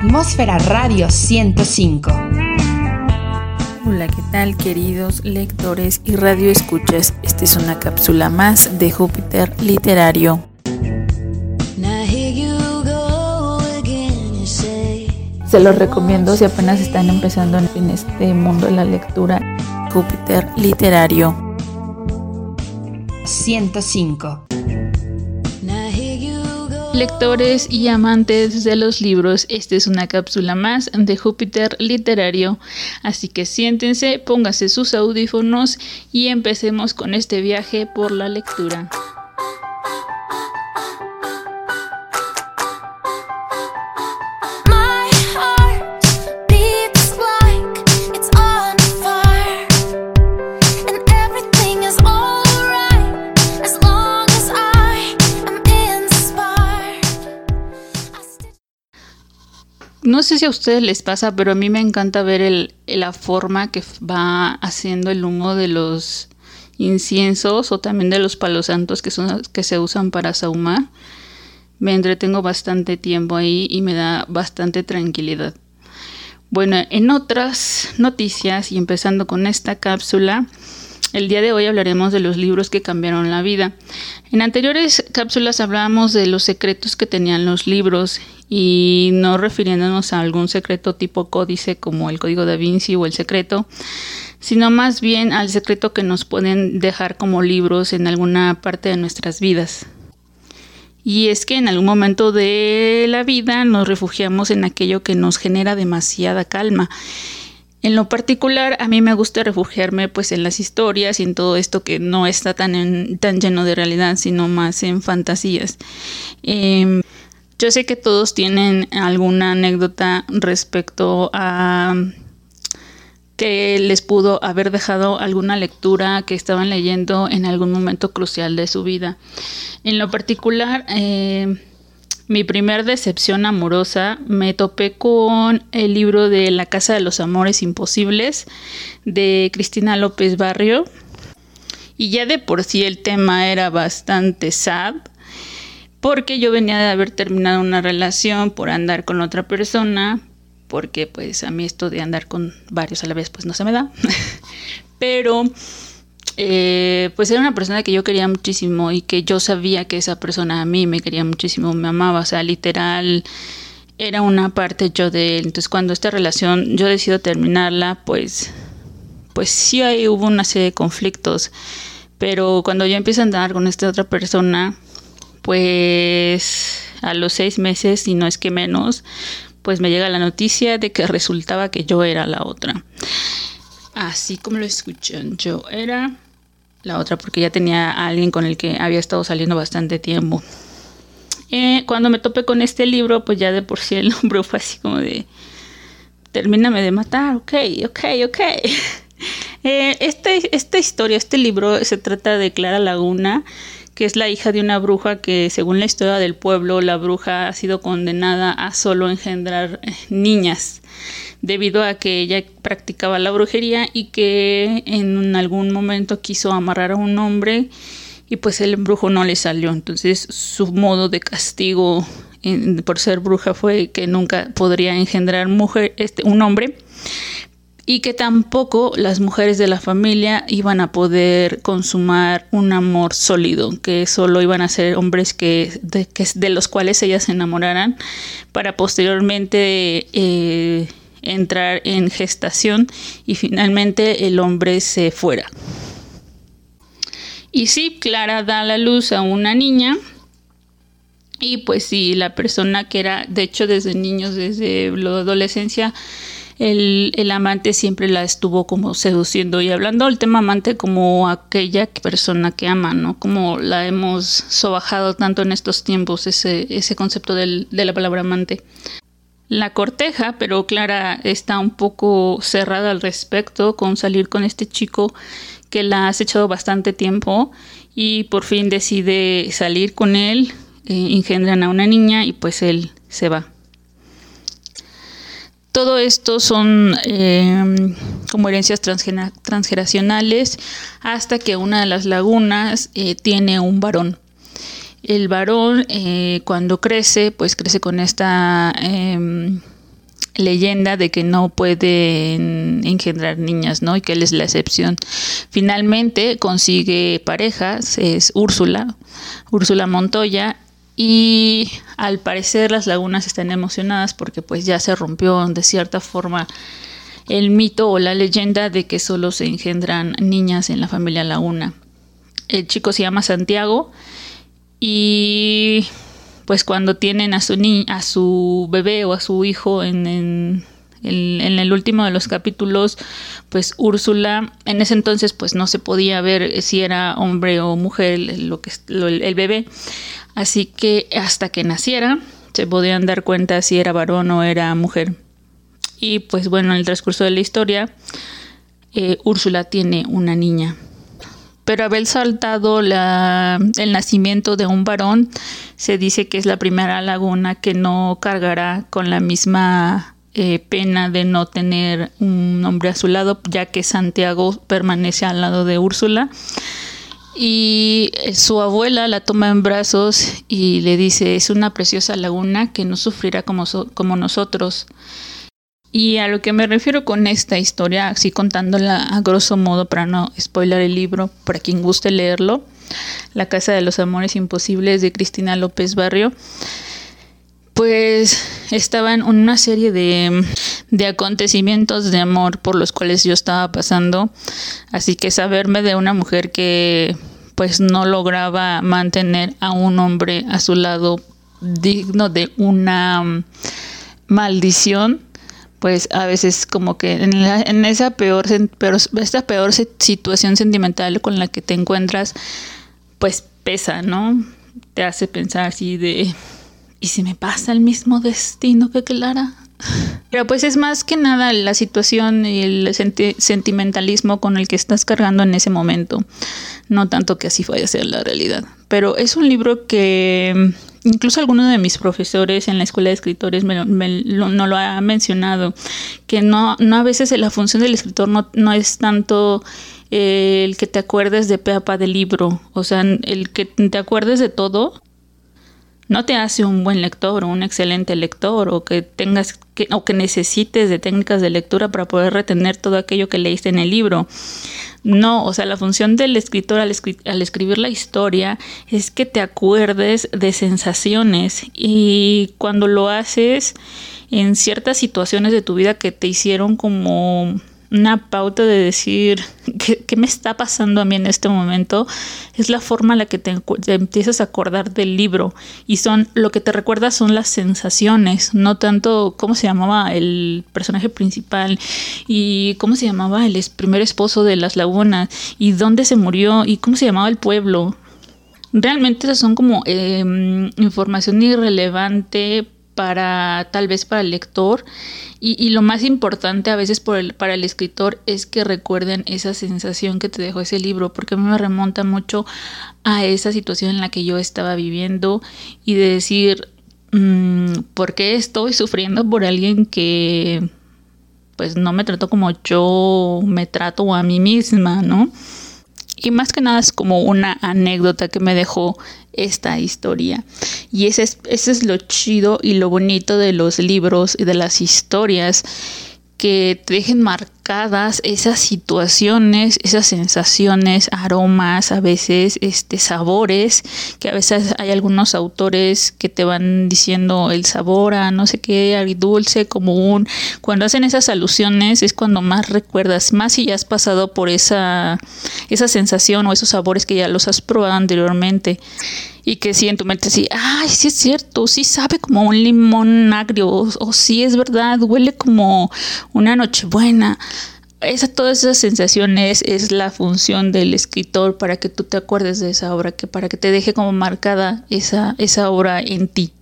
Atmósfera Radio 105. Hola, ¿qué tal queridos lectores y radioescuchas? Esta es una cápsula más de Júpiter Literario. Se los recomiendo si apenas están empezando en este mundo de la lectura. Júpiter Literario. 105. Lectores y amantes de los libros, esta es una cápsula más de Júpiter Literario, así que siéntense, pónganse sus audífonos y empecemos con este viaje por la lectura. No sé si a ustedes les pasa, pero a mí me encanta ver la forma que va haciendo el humo de los inciensos o también de los palos santos que, son, que se usan para sahumar. Me entretengo bastante tiempo ahí y me da bastante tranquilidad. Bueno, en otras noticias y empezando con esta cápsula, el día de hoy hablaremos de los libros que cambiaron la vida. En anteriores cápsulas hablábamos de los secretos que tenían los libros y no refiriéndonos a algún secreto tipo códice como el código da Vinci o el secreto, sino más bien al secreto que nos pueden dejar como libros en alguna parte de nuestras vidas. Y es que en algún momento de la vida nos refugiamos en aquello que nos genera demasiada calma en lo particular, a mí me gusta refugiarme pues en las historias y en todo esto que no está tan, tan lleno de realidad, sino más en fantasías. Em, yo sé que todos tienen alguna anécdota respecto a que les pudo haber dejado alguna lectura que estaban leyendo en algún momento crucial de su vida. En lo particular, eh, mi primer decepción amorosa me topé con el libro de La Casa de los Amores Imposibles de Cristina López Barrio. Y ya de por sí el tema era bastante sad, porque yo venía de haber terminado una relación por andar con otra persona, porque pues a mí esto de andar con varios a la vez pues no se me da. Pero eh, pues era una persona que yo quería muchísimo y que yo sabía que esa persona a mí me quería muchísimo, me amaba, o sea, literal era una parte yo de él. Entonces cuando esta relación yo decido terminarla, pues, pues sí ahí hubo una serie de conflictos. Pero cuando yo empiezo a andar con esta otra persona, pues a los seis meses, y no es que menos, pues me llega la noticia de que resultaba que yo era la otra. Así como lo escuchan, yo era la otra porque ya tenía a alguien con el que había estado saliendo bastante tiempo. Eh, cuando me topé con este libro, pues ya de por sí el nombre fue así como de, termíname de matar, ok, ok, ok. Eh, este, esta historia, este libro se trata de Clara Laguna, que es la hija de una bruja que según la historia del pueblo, la bruja ha sido condenada a solo engendrar eh, niñas debido a que ella practicaba la brujería y que en algún momento quiso amarrar a un hombre y pues el embrujo no le salió. Entonces su modo de castigo por ser bruja fue que nunca podría engendrar mujer, este, un hombre y que tampoco las mujeres de la familia iban a poder consumar un amor sólido, que solo iban a ser hombres que de, los cuales ellas se enamoraran para posteriormente eh, entrar en gestación y finalmente el hombre se fuera. Y sí, Clara da la luz a una niña. Y pues sí, la persona que era, de hecho, desde niños, desde la adolescencia, el, amante siempre la estuvo como seduciendo y hablando del tema amante como aquella persona que ama, ¿no? Como la hemos sobajado tanto en estos tiempos, ese, concepto de la palabra amante. La corteja, pero Clara está un poco cerrada al respecto con salir con este chico que la ha echado bastante tiempo y por fin decide salir con él, eh, engendran a una niña y pues él se va. Todo esto son em, como herencias transgeneracionales hasta que una de las lagunas eh, tiene un varón. El varón eh, cuando crece, pues crece con esta em, leyenda de que no pueden engendrar niñas, ¿no? Y que él es la excepción. Finalmente consigue parejas, es Úrsula, Úrsula Montoya, y al parecer las lagunas están emocionadas porque pues ya se rompió de cierta forma el mito o la leyenda de que solo se engendran niñas en la familia Laguna. El chico se llama Santiago y pues cuando tienen a su, ni a su bebé o a su hijo en, en, el último de los capítulos, pues Úrsula, en ese entonces pues no se podía ver si era hombre o mujer lo que, el bebé, así que hasta que naciera se podían dar cuenta si era varón o era mujer. Y pues bueno, en el transcurso de la historia, eh, Úrsula tiene una niña pero haber saltado el nacimiento de un varón se dice que es la primera laguna que no cargará con la misma eh, pena de no tener un hombre a su lado, ya que Santiago permanece al lado de Úrsula. Y su abuela la toma en brazos y le dice, es una preciosa laguna que no sufrirá como, como nosotros. Y a lo que me refiero con esta historia, así contándola a grosso modo para no spoiler el libro, para quien guste leerlo, La Casa de los Amores Imposibles de Cristina López Barrio, pues estaban una serie de, de acontecimientos de amor por los cuales yo estaba pasando, así que saberme de una mujer que pues no lograba mantener a un hombre a su lado digno de una maldición pues a veces como que en, en esa peor, esta peor situación sentimental con la que te encuentras, pues pesa, ¿no? Te hace pensar así de, ¿y si me pasa el mismo destino que Clara? Pero pues es más que nada la situación y el sentimentalismo con el que estás cargando en ese momento, no tanto que así vaya a ser la realidad. Pero es un libro que incluso alguno de mis profesores en la escuela de escritores me, no lo ha mencionado, que no, no a veces la función del escritor no, no es tanto eh, el que te acuerdes de peapa del libro, o sea, el que te acuerdes de todo, no te hace un buen lector o un excelente lector o que tengas que, o que necesites de técnicas de lectura para poder retener todo aquello que leíste en el libro. No, o sea, la función del escritor al, al escribir la historia es que te acuerdes de sensaciones y cuando lo haces en ciertas situaciones de tu vida que te hicieron como una pauta de decir ¿qué, me está pasando a mí en este momento, es la forma en la que te, empiezas a acordar del libro y son lo que te recuerda son las sensaciones, no tanto cómo se llamaba el personaje principal y cómo se llamaba el primer esposo de las lagunas y dónde se murió y cómo se llamaba el pueblo. Realmente esas son como em, información irrelevante para tal vez para el lector y, lo más importante a veces para el escritor es que recuerden esa sensación que te dejó ese libro porque a me remonta mucho a esa situación en la que yo estaba viviendo y de decir mm, ¿por qué estoy sufriendo por alguien que pues no me trató como yo me trato a mí misma, ¿no? Y más que nada es como una anécdota que me dejó esta historia. Y ese es, ese es lo chido y lo bonito de los libros y de las historias que te dejen esas situaciones, esas sensaciones, aromas, a veces este sabores, que a veces hay algunos autores que te van diciendo el sabor a no sé qué, dulce, como un cuando hacen esas alusiones es cuando más recuerdas, más si ya has pasado por esa esa sensación o esos sabores que ya los has probado anteriormente y que si en tu mente sí, ay, sí es cierto, sí sabe como un limón agrio, o, sí es verdad, huele como una nochebuena. Esa, todas esas sensaciones es la función del escritor para que tú te acuerdes de esa obra, que para que te deje como marcada esa, esa obra en ti.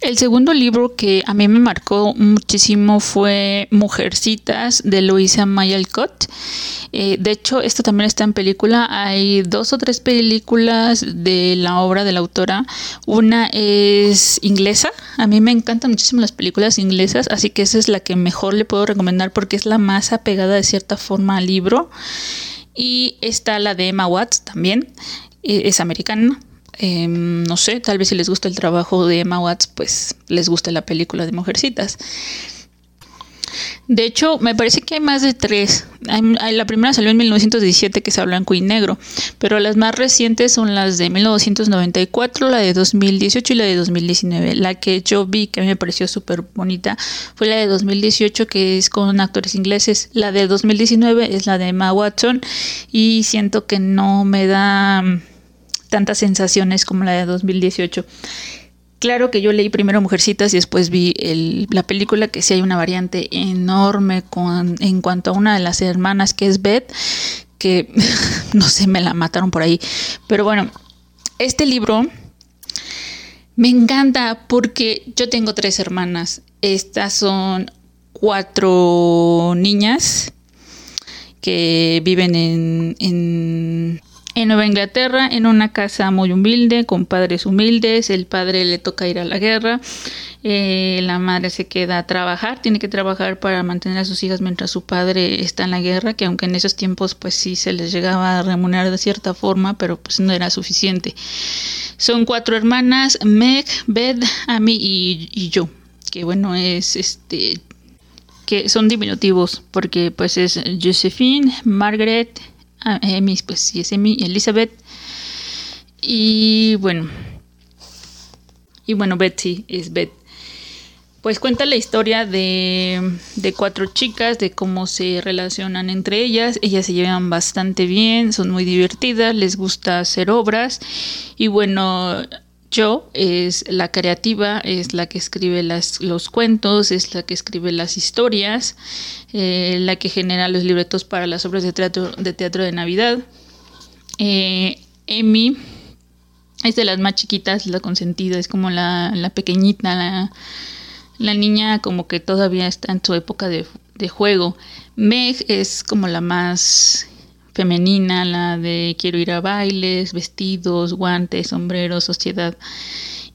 El segundo libro que a mí me marcó muchísimo fue Mujercitas de Luisa May Alcott. Eh, de hecho, esto también está en película. Hay dos o tres películas de la obra de la autora. Una es inglesa. A mí me encantan muchísimo las películas inglesas, así que esa es la que mejor le puedo recomendar porque es la más apegada de cierta forma al libro. Y está la de Emma Watts también. Eh, es americana Em, no sé, tal vez si les gusta el trabajo de Emma Watts, pues les gusta la película de Mujercitas. De hecho, me parece que hay más de tres. la primera salió en 1917, que es blanco y negro, pero las más recientes son las de 1994, la de 2018 y la de 2019. La que yo vi, que me pareció súper bonita, fue la de 2018, que es con actores ingleses. La de 2019 es la de Emma Watson y siento que no me da tantas sensaciones como la de 2018. Claro que yo leí primero Mujercitas y después vi la película, que sí hay una variante enorme con, en cuanto a una de las hermanas que es Beth, que no sé, me la mataron por ahí. Pero bueno, este libro me encanta porque yo tengo tres hermanas. Estas son cuatro niñas que viven en en Nueva Inglaterra, en una casa muy humilde, con padres humildes, el padre le toca ir a la guerra, eh, la madre se queda a trabajar, tiene que trabajar para mantener a sus hijas mientras su padre está en la guerra, que aunque en esos tiempos pues sí se les llegaba a remunerar de cierta forma, pero pues no era suficiente. Son cuatro hermanas, Meg, Beth, Amy y, y yo, que bueno, es este que son diminutivos porque pues es Josephine, Margaret, Emi, pues sí es Emi, Elizabeth. Y bueno, y bueno, Betsy es Beth. Pues cuenta la historia de, de, cuatro chicas, de cómo se relacionan entre ellas. Ellas se llevan bastante bien, son muy divertidas, les gusta hacer obras. Y bueno, yo es la creativa, es la que escribe los cuentos, es la que escribe las historias, eh, la que genera los libretos para las obras de teatro de, Navidad. Eh, Emi es de las más chiquitas, la consentida, es como la, pequeñita, la, niña como que todavía está en su época de juego. Meg es como la más femenina, la de quiero ir a bailes, vestidos, guantes, sombreros, sociedad.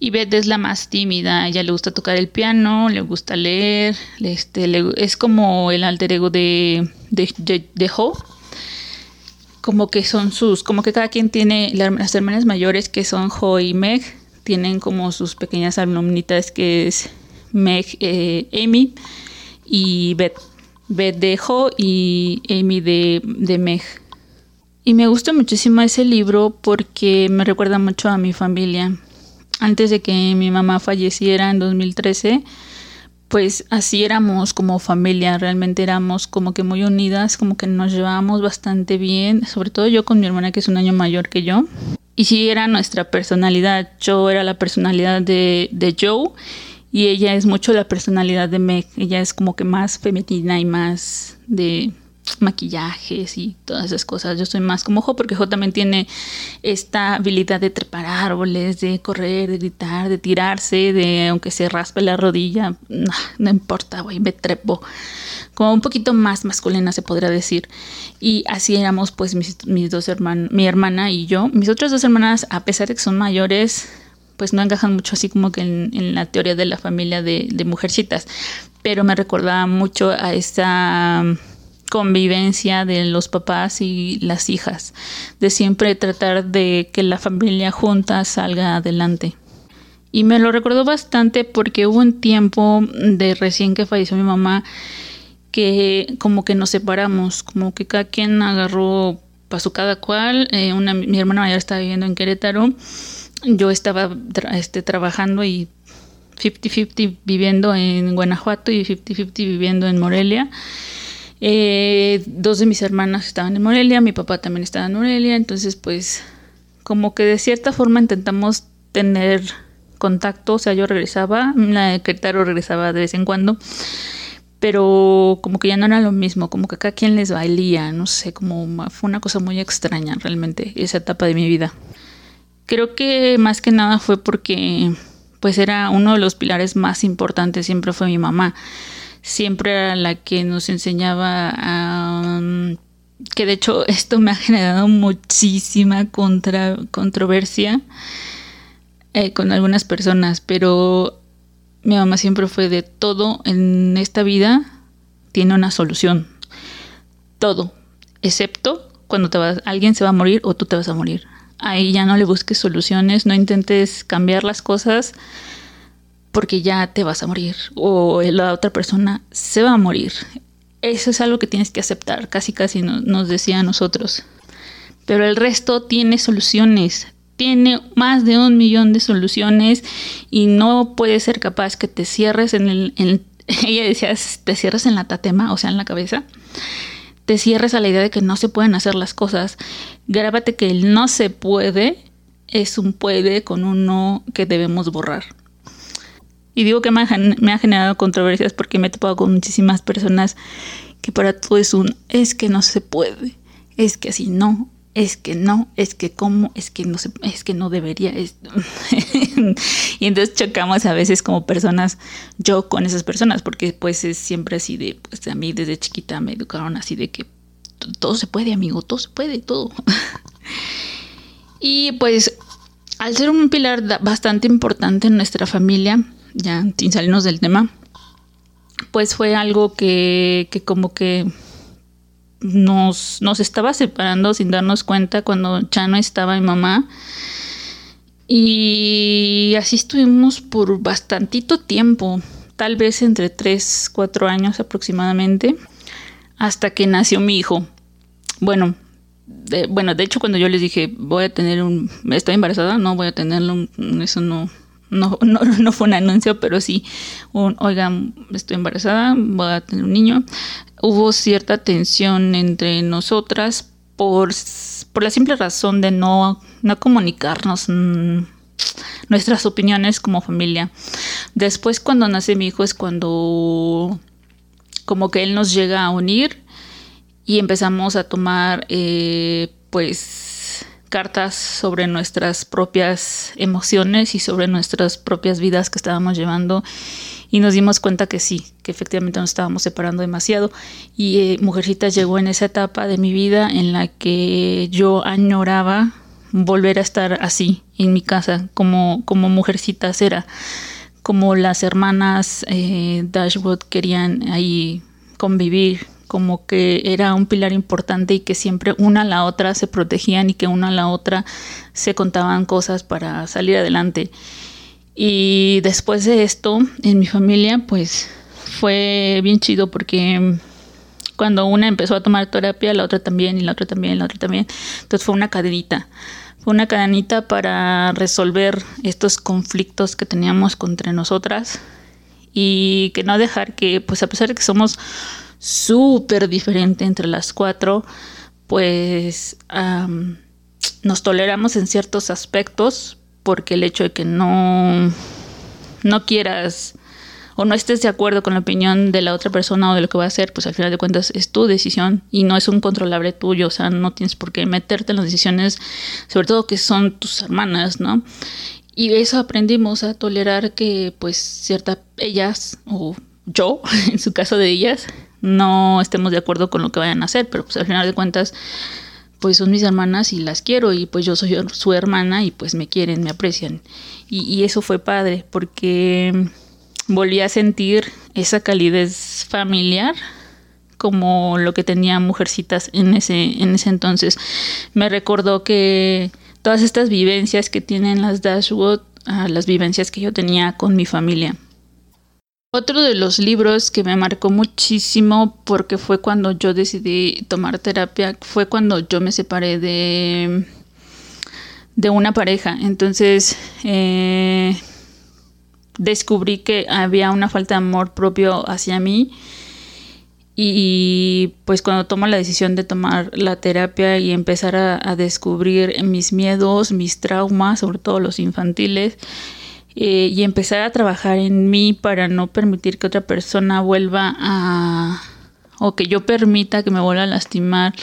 Y Beth es la más tímida, ella le gusta tocar el piano, le gusta leer, este, es como el alter ego de, de, Ho. Como que son sus, como que cada quien tiene, las hermanas mayores que son Ho y Meg, tienen como sus pequeñas alumnitas que es Meg, eh, Amy y Beth. Beth de Ho y Amy de, de Meg. Y me gusta muchísimo ese libro porque me recuerda mucho a mi familia. Antes de que mi mamá falleciera en 2013, pues así éramos como familia, realmente éramos como que muy unidas, como que nos llevábamos bastante bien, sobre todo yo con mi hermana que es un año mayor que yo. Y sí era nuestra personalidad, yo era la personalidad de, de Joe y ella es mucho la personalidad de Meg, ella es como que más femenina y más de maquillajes y todas esas cosas. Yo soy más como Jo porque Jo también tiene esta habilidad de trepar árboles, de correr, de gritar, de tirarse, de aunque se raspe la rodilla, no, importa, güey, me trepo. Como un poquito más masculina se podría decir. Y así éramos pues mis, dos hermanos, mi hermana y yo. Mis otras dos hermanas, a pesar de que son mayores, pues no encajan mucho así como que en, la teoría de la familia de mujercitas. Pero me recordaba mucho a esa convivencia de los papás y las hijas, de siempre tratar de que la familia junta salga adelante. Y me lo recordó bastante porque hubo un tiempo de recién que falleció mi mamá que como que nos separamos, como que cada quien agarró pasó cada cual. Eh, una, mi hermana mayor estaba viviendo en Querétaro, yo estaba este, trabajando y 50-50 viviendo en Guanajuato y 50-50 viviendo en Morelia. Eh, dos de mis hermanas estaban en Morelia, mi papá también estaba en Morelia, entonces pues como que de cierta forma intentamos tener contacto, o sea, yo regresaba, la Querétaro regresaba de vez en cuando, pero como que ya no era lo mismo, como que cada quien les bailía, no sé, como fue una cosa muy extraña realmente esa etapa de mi vida. Creo que más que nada fue porque pues era uno de los pilares más importantes, siempre fue mi mamá siempre era la que nos enseñaba a... Que de hecho esto me ha generado muchísima controversia eh, con algunas personas, pero mi mamá siempre fue de todo en esta vida tiene una solución. Todo, excepto cuando te vas, alguien se va a morir o tú te vas a morir. ahí ya no le busques soluciones, no intentes cambiar las cosas porque ya te vas a morir o la otra persona se va a morir. Eso es algo que tienes que aceptar, casi casi nos decía a nosotros. Pero el resto tiene soluciones, tiene más de un millón de soluciones y no puede ser capaz que te cierres en el... ella decía, te cierres en la tatema, o sea, en la cabeza te cierres a la idea de que no se pueden hacer las cosas. Grábate que el no se puede es un puede con un no que debemos borrar. Y digo que me ha, generado controversias porque me he topado con muchísimas personas que para todo es un es que no se puede, es que así no, es que no, es que cómo, es que no se, es que no debería. y entonces chocamos a veces como personas, yo con esas personas, porque pues es siempre así de, pues a mí desde chiquita me educaron así de que todo se puede, amigo, todo se puede, todo. y pues al ser un pilar bastante importante en nuestra familia, ya sin salirnos del tema, pues fue algo que, que como que nos, nos estaba separando sin darnos cuenta cuando ya no estaba mi mamá. Y así estuvimos por bastantito tiempo, tal vez entre 3, 4 años aproximadamente, hasta que nació mi hijo. Bueno, de, bueno, de hecho cuando yo les dije, voy a tener un, estoy embarazada, no voy a tenerlo, eso no, no, no, no fue un anuncio, pero sí, un, estoy embarazada, voy a tener un niño. Hubo cierta tensión entre nosotras por, por la simple razón de no, no comunicarnos mm, nuestras opiniones como familia. Después cuando nace mi hijo es cuando como que él nos llega a unir y empezamos a tomar eh, pues cartas sobre nuestras propias emociones y sobre nuestras propias vidas que estábamos llevando y nos dimos cuenta que sí, que efectivamente nos estábamos separando demasiado. Y eh, Mujercita llegó en esa etapa de mi vida en la que yo añoraba volver a estar así en mi casa como, como Mujercitas era, como las hermanas eh, Dashwood querían ahí convivir como que era un pilar importante y que siempre una a la otra se protegían y que una a la otra se contaban cosas para salir adelante. Y después de esto, en mi familia, pues fue bien chido porque cuando una empezó a tomar terapia, la otra también, y la otra también, la otra también. Entonces fue una cadenita. Fue una cadenita para resolver estos conflictos que teníamos entre nosotras y que no dejar que, pues a pesar de que somos súper diferente entre las cuatro, pues nos toleramos en ciertos aspectos porque el hecho de que no, no quieras o no estés de acuerdo con la opinión de la otra persona o de lo que va a hacer, pues al final de cuentas es tu decisión y no es un controlable tuyo, o sea, no tienes por qué meterte en las decisiones, sobre todo que son tus hermanas, ¿no? Y eso aprendimos a tolerar que pues ciertas ellas o yo, en su caso de ellas, no estemos de acuerdo con lo que vayan a hacer, pero pues al final de cuentas, pues son mis hermanas y las quiero y pues yo soy su hermana y pues me quieren, me aprecian. Y, eso fue padre porque volví a sentir esa calidez familiar como lo que tenía Mujercitas en ese, en ese entonces. Me recordó que todas estas vivencias que tienen las Dashwood, ah, las vivencias que yo tenía con mi familia. Otro de los libros que me marcó muchísimo porque fue cuando yo decidí tomar terapia, fue cuando yo me separé de, de una pareja. Entonces eh, descubrí que había una falta de amor propio hacia mí. Y pues cuando tomo la decisión de tomar la terapia y empezar a descubrir mis miedos, mis traumas, sobre todo los infantiles, eh, y empezar a trabajar en mí para no permitir que otra persona vuelva a o que yo permita que me vuelva a lastimar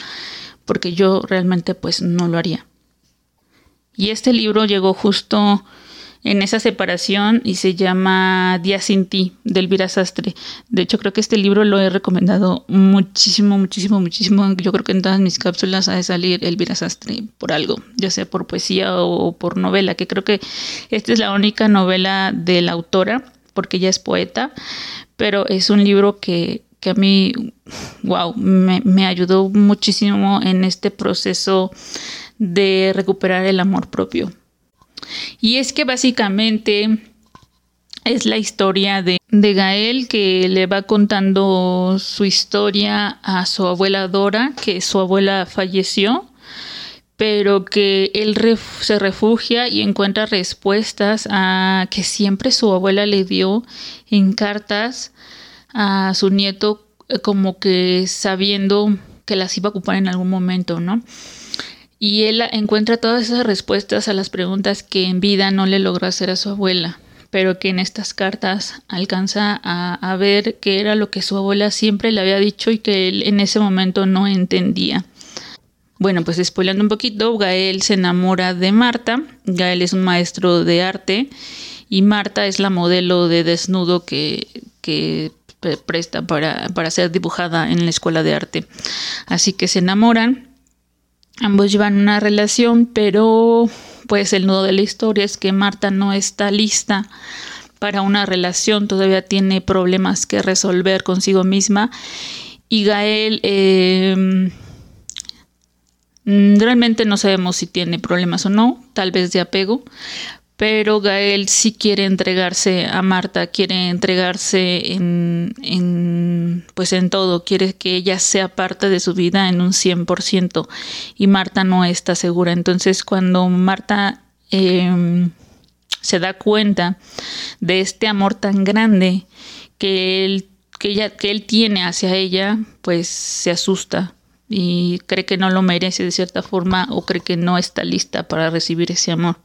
porque yo realmente pues no lo haría. Y este libro llegó justo en esa separación y se llama Día sin ti de Elvira Sastre. De hecho, creo que este libro lo he recomendado muchísimo, muchísimo, muchísimo. Yo creo que en todas mis cápsulas ha de salir Elvira Sastre por algo, ya sea por poesía o por novela, que creo que esta es la única novela de la autora, porque ella es poeta, pero es un libro que, que a mí, wow, me, me ayudó muchísimo en este proceso de recuperar el amor propio. Y es que básicamente es la historia de, de, Gael que le va contando su historia a su abuela Dora, que su abuela falleció, pero que él se refugia y encuentra respuestas a que siempre su abuela le dio en cartas a su nieto eh, como que sabiendo que las iba a ocupar en algún momento, ¿no? Y él encuentra todas esas respuestas a las preguntas que en vida no le logró hacer a su abuela pero que en estas cartas alcanza a, ver qué era lo que su abuela siempre le había dicho y que él en ese momento no entendía. Bueno, pues spoilando un poquito, Gael se enamora de Marta. Gael es un maestro de arte y Marta es la modelo de desnudo que, que presta para, para ser dibujada en la escuela de arte. Así que se enamoran. Ambos llevan una relación, pero pues el nudo de la historia es que Marta no está lista para una relación, todavía tiene problemas que resolver consigo misma. Y Gael em, realmente no sabemos si tiene problemas o no, tal vez de apego, pero Gael sí quiere entregarse a Marta, quiere entregarse en, en, pues en todo, quiere que ella sea parte de su vida en un 100% y Marta no está segura. Entonces cuando Marta em, se da cuenta de este amor tan grande que él, que, ella, que él tiene hacia ella, pues se asusta y cree que no lo merece de cierta forma o cree que no está lista para recibir ese amor.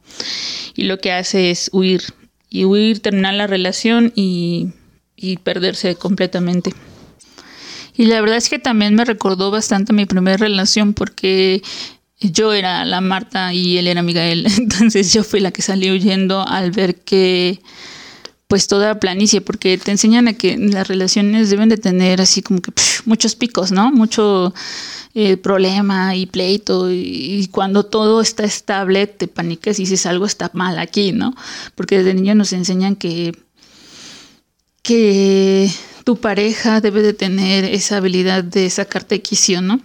Y lo que hace es huir y huir, terminar la relación y, y perderse completamente. Y la verdad es que también me recordó bastante mi primera relación porque yo era la Marta y él era Miguel. Entonces yo fui la que salí huyendo al ver que pues toda planicie, porque te enseñan a que las relaciones deben de tener así como que muchos picos, ¿no? Mucho eh, problema y pleito y, cuando todo está estable te panicas y dices algo está mal aquí, ¿no? Porque desde niño nos enseñan que que tu pareja debe de tener esa habilidad de sacarte quicio, ¿no?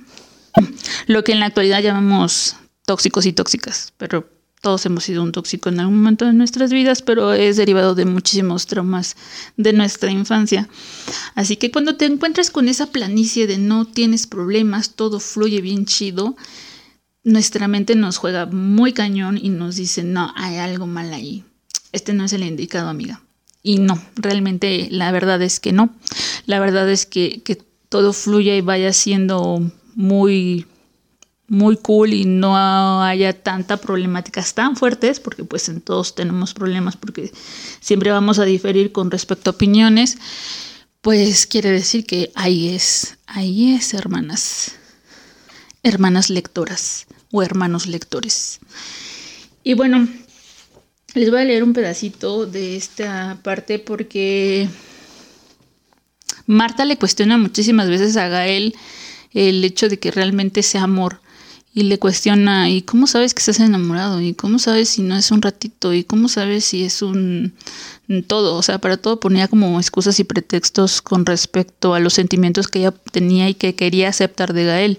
Lo que en la actualidad llamamos tóxicos y tóxicas, pero todos hemos sido un tóxico en algún momento de nuestras vidas, pero es derivado de muchísimos traumas de nuestra infancia. Así que cuando te encuentras con esa planicie de no tienes problemas, todo fluye bien chido, nuestra mente nos juega muy cañón y nos dice, no, hay algo mal ahí. Este no es el indicado, amiga. Y no, realmente la verdad es que no. La verdad es que, que todo fluya y vaya siendo muy muy cool y no haya tanta problemáticas tan fuertes, porque pues en todos tenemos problemas, porque siempre vamos a diferir con respecto a opiniones, pues quiere decir que ahí es, ahí es, hermanas, hermanas lectoras o hermanos lectores. Y bueno, les voy a leer un pedacito de esta parte porque Marta le cuestiona muchísimas veces a Gael el hecho de que realmente sea amor y le cuestiona, ¿y cómo sabes que estás enamorado? ¿Y cómo sabes si no es un ratito? ¿Y cómo sabes si es un todo? O sea, para todo ponía como excusas y pretextos con respecto a los sentimientos que ella tenía y que quería aceptar de Gael.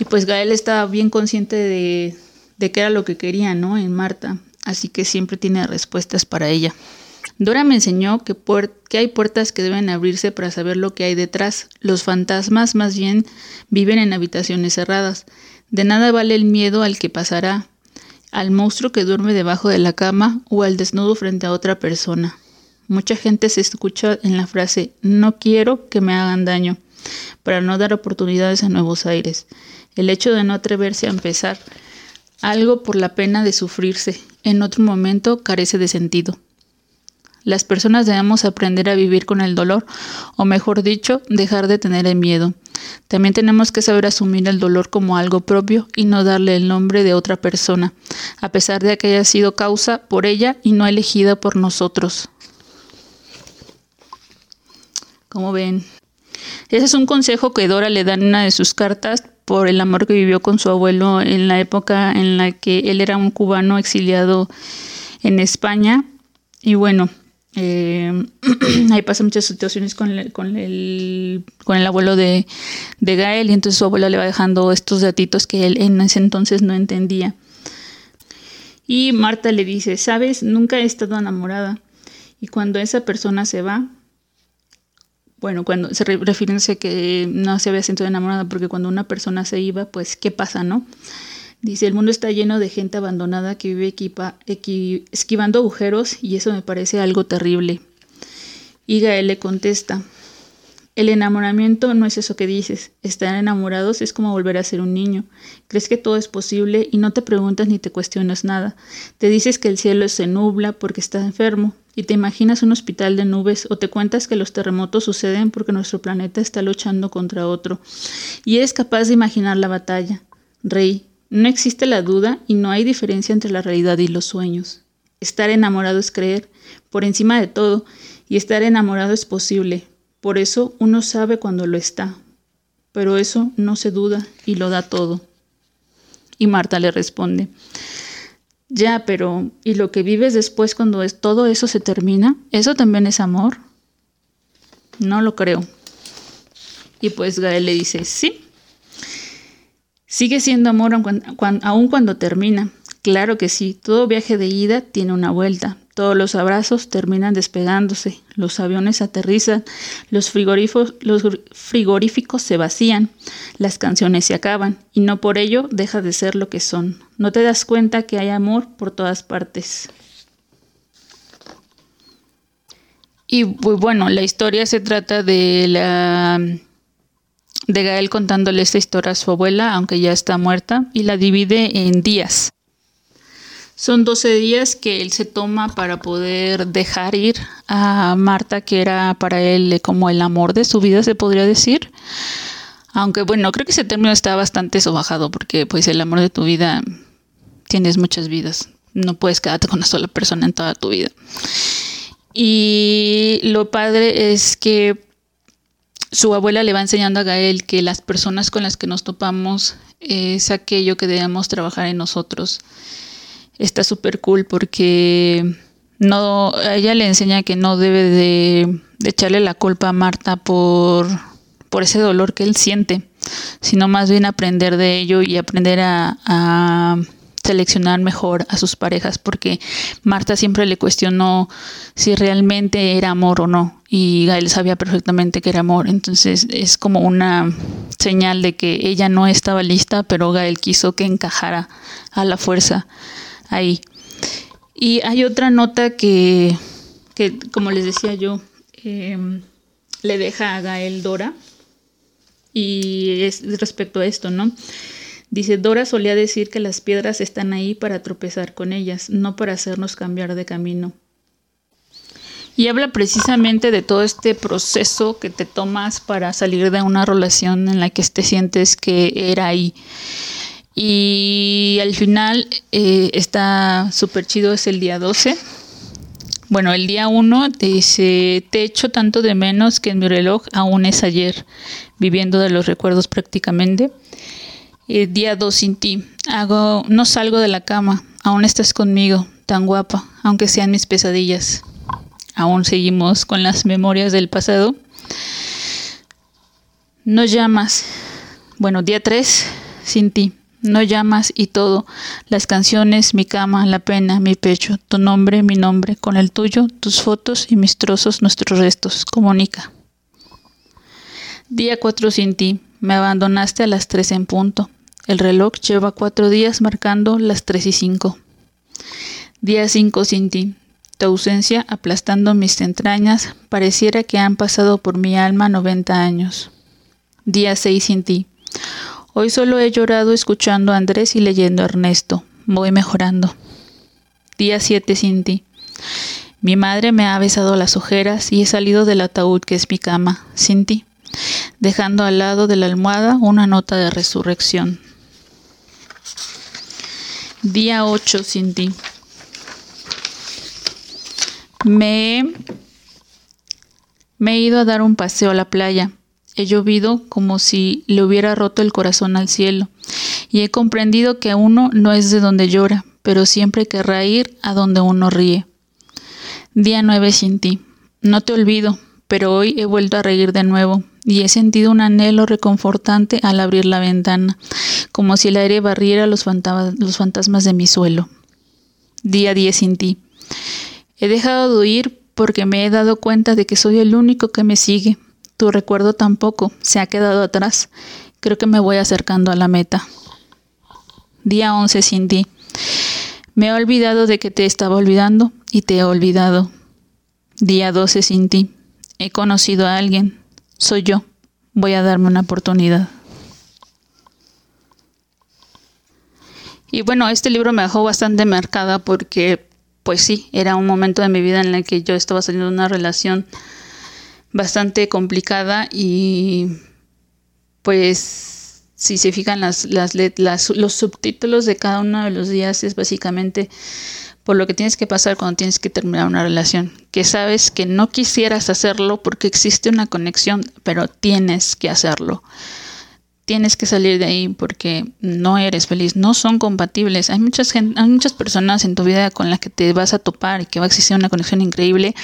Y pues Gael estaba bien consciente de, de qué era lo que quería, ¿no? En Marta. Así que siempre tiene respuestas para ella. Dora me enseñó que, que, hay puertas que deben abrirse para saber lo que hay detrás. Los fantasmas más bien viven en habitaciones cerradas. De nada vale el miedo al que pasará, al monstruo que duerme debajo de la cama o al desnudo frente a otra persona. Mucha gente se escucha en la frase no quiero que me hagan daño, para no dar oportunidades a nuevos aires. El hecho de no atreverse a empezar algo por la pena de sufrirse, en otro momento carece de sentido. Las personas debemos aprender a vivir con el dolor, o mejor dicho, dejar de tener el miedo. También tenemos que saber asumir el dolor como algo propio y no darle el nombre de otra persona, a pesar de que haya sido causa por ella y no elegida por nosotros. Como ven, ese es un consejo que Dora le da en una de sus cartas por el amor que vivió con su abuelo en la época en la que él era un cubano exiliado en España. Y bueno, Eh, ahí pasan muchas situaciones con el, con el, con el abuelo de, de, Gael y entonces su abuela le va dejando estos datitos que él en ese entonces no entendía. Y Marta le dice, sabes, nunca he estado enamorada. Y cuando esa persona se va, bueno, cuando se refiriéndose que no se había sentido enamorada, porque cuando una persona se iba, pues, ¿qué pasa, no? Dice, el mundo está lleno de gente abandonada que vive equipa, esquivando agujeros y eso me parece algo terrible. Y Gael le contesta, el enamoramiento no es eso que dices. Estar enamorados es como volver a ser un niño. Crees que todo es posible y no te preguntas ni te cuestionas nada. Te dices que el cielo se nubla porque estás enfermo y te imaginas un hospital de nubes o te cuentas que los terremotos suceden porque nuestro planeta está luchando contra otro. Y eres capaz de imaginar la batalla. Rey, no existe la duda y no hay diferencia entre la realidad y los sueños. Estar enamorado es creer, por encima de todo, y estar enamorado es posible. Por eso uno sabe cuando lo está, pero eso no se duda y lo da todo. Y Marta le responde, ya, pero ¿y lo que vives después cuando es, todo eso se termina? ¿Eso también es amor? No lo creo. Y pues Gael le dice, sí, Sigue siendo amor aun cuando termina. Claro que sí, todo viaje de ida tiene una vuelta. Todos los abrazos terminan despegándose, los aviones aterrizan, los frigoríficos, se vacían, las canciones se acaban y no por ello deja de ser lo que son. No te das cuenta que hay amor por todas partes. Y bueno, la historia se trata de la de Gael contándole esta historia a su abuela, aunque ya está muerta, y la divide en días. Son 12 días que él se toma para poder dejar ir a Marta, que era para él como el amor de su vida, se podría decir. Aunque bueno, creo que ese término está bastante sobajado, porque pues el amor de tu vida tienes muchas vidas. No puedes quedarte con una sola persona en toda tu vida. Y lo padre es que su abuela le va enseñando a Gael que las personas con las que nos topamos es aquello que debemos trabajar en nosotros. Está súper cool porque no, ella le enseña que no debe de, echarle la culpa a Marta por, por ese dolor que él siente, sino más bien aprender de ello y aprender a seleccionar mejor a sus parejas porque Marta siempre le cuestionó si realmente era amor o no y Gael sabía perfectamente que era amor. Entonces es como una señal de que ella no estaba lista pero Gael quiso que encajara a la fuerza ahí. Y hay otra nota que, que como les decía yo em, le deja a Gael Dora y es respecto a esto no Dice, Dora solía decir que las piedras están ahí para tropezar con ellas, no para hacernos cambiar de camino. Y habla precisamente de todo este proceso que te tomas para salir de una relación en la que te sientes que era ahí. Y al final eh, está súper chido, es el día 12. Bueno, el día 1 dice, te echo tanto de menos que en mi reloj aún es ayer, viviendo de los recuerdos prácticamente. Día 2 sin ti. Hago, no salgo de la cama. Aún estás conmigo, tan guapa, aunque sean mis pesadillas. Aún seguimos con las memorias del pasado. No llamas. Bueno, día 3 sin ti. No llamas y todo. Las canciones, mi cama, la pena, mi pecho, tu nombre, mi nombre, con el tuyo, tus fotos y mis trozos, nuestros restos. Comunica. Día 4 sin ti. Me abandonaste a las 3 en punto. El reloj lleva cuatro días marcando las tres y cinco. Día cinco sin ti. Tu ausencia aplastando mis entrañas, pareciera que han pasado por mi alma noventa años. Día seis sin ti. Hoy solo he llorado escuchando a Andrés y leyendo a Ernesto. Voy mejorando. Día siete sin ti. Mi madre me ha besado las ojeras y he salido del ataúd que es mi cama, sin ti, dejando al lado de la almohada una nota de resurrección. Día 8 sin ti. Me, he ido a dar un paseo a la playa. He llovido como si le hubiera roto el corazón al cielo. Y he comprendido que uno no es de donde llora, pero siempre querrá ir a donde uno ríe. Día 9 sin ti. No te olvido, pero hoy he vuelto a reír de nuevo y he sentido un anhelo reconfortante al abrir la ventana, como si el aire barriera los, fantasmas de mi suelo. Día 10 sin ti. He dejado de huir porque me he dado cuenta de que soy el único que me sigue. Tu recuerdo tampoco se ha quedado atrás. Creo que me voy acercando a la meta. Día 11 sin ti. Me he olvidado de que te estaba olvidando y te he olvidado. Día 12 sin ti. He conocido a alguien. Soy yo. Voy a darme una oportunidad. Y bueno, este libro me dejó bastante marcada porque, pues sí, era un momento de mi vida en el que yo estaba saliendo de una relación bastante complicada y pues si se fijan las, las, los subtítulos de cada uno de los días es básicamente por lo que tienes que pasar cuando tienes que terminar una relación, que sabes que no quisieras hacerlo porque existe una conexión, pero tienes que hacerlo. Tienes que salir de ahí porque no eres feliz, no son compatibles. Hay muchas, hay muchas personas en tu vida con las que te vas a topar y que va a existir una conexión increíble,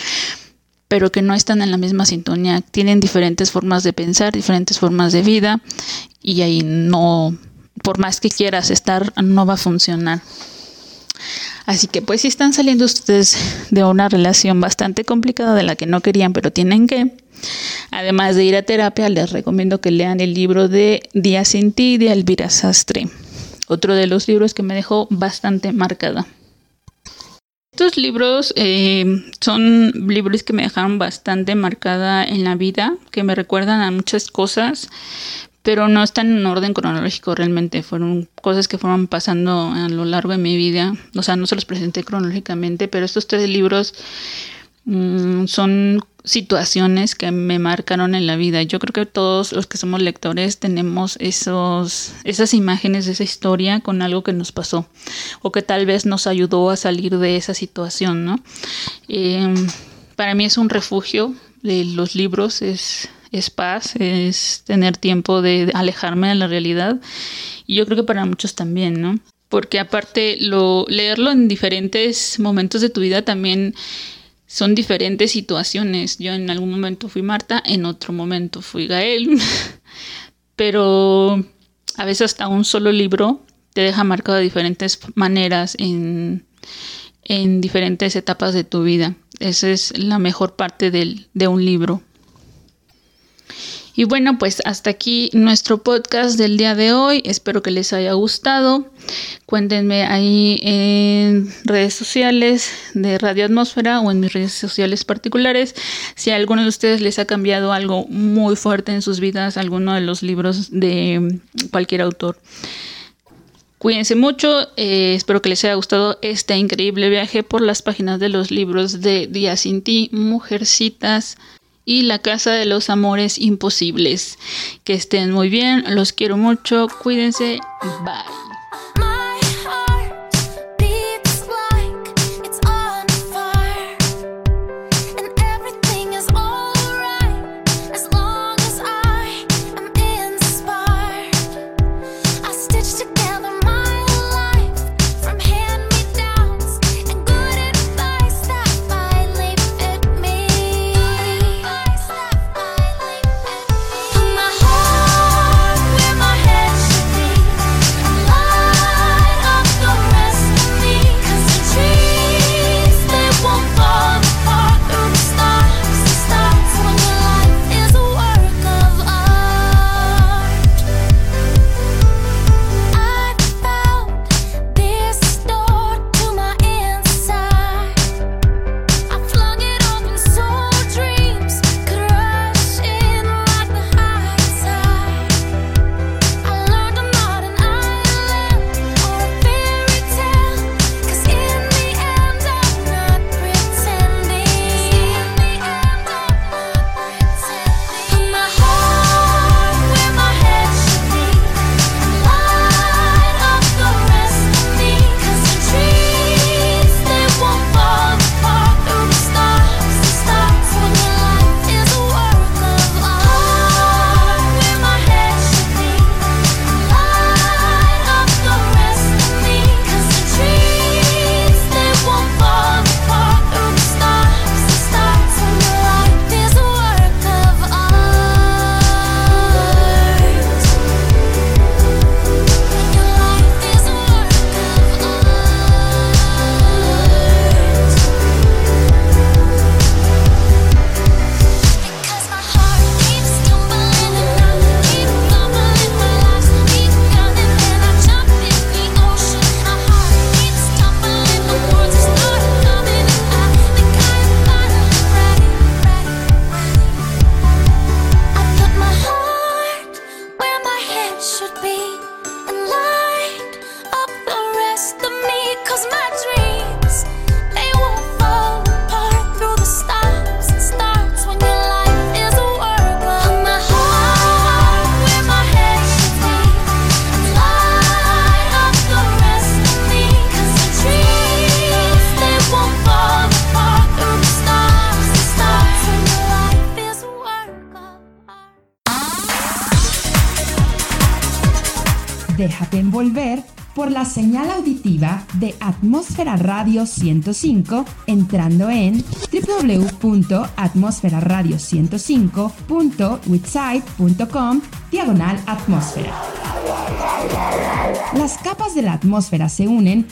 pero que no están en la misma sintonía, tienen diferentes formas de pensar, diferentes formas de vida y ahí no, por más que quieras estar, no va a funcionar. Así que pues si están saliendo ustedes de una relación bastante complicada de la que no querían, pero tienen que, además de ir a terapia, les recomiendo que lean el libro de Día sin ti de Elvira Sastre, otro de los libros que me dejó bastante marcada. Estos libros eh, son libros que me dejaron bastante marcada en la vida, que me recuerdan a muchas cosas, pero no están en orden cronológico realmente, fueron cosas que fueron pasando a lo largo de mi vida, o sea, no se los presenté cronológicamente, pero estos tres libros mm, son situaciones que me marcaron en la vida. Yo creo que todos los que somos lectores tenemos esos, esas imágenes esa historia con algo que nos pasó o que tal vez nos ayudó a salir de esa situación, ¿no? Em, para mí es un refugio de los libros, es, es paz, es tener tiempo de alejarme de la realidad y yo creo que para muchos también, ¿no? Porque aparte lo, leerlo en diferentes momentos de tu vida también son diferentes situaciones. Yo en algún momento fui Marta, en otro momento fui Gael, pero a veces hasta un solo libro te deja marcado de diferentes maneras en, en diferentes etapas de tu vida. Esa es la mejor parte del, de un libro. Y bueno, pues hasta aquí nuestro podcast del día de hoy. Espero que les haya gustado. Cuéntenme ahí en redes sociales de Radio Atmósfera o en mis redes sociales particulares si a alguno de ustedes les ha cambiado algo muy fuerte en sus vidas, alguno de los libros de cualquier autor. Cuídense mucho, eh, espero que les haya gustado este increíble viaje por las páginas de los libros de Día Sin Ti, Mujercitas y La Casa de los Amores Imposibles. Que estén muy bien, los quiero mucho, cuídense, bye. Radio 105 entrando en www.atmosferaradio105.witsite.com diagonal atmósfera. Las capas de la atmósfera se unen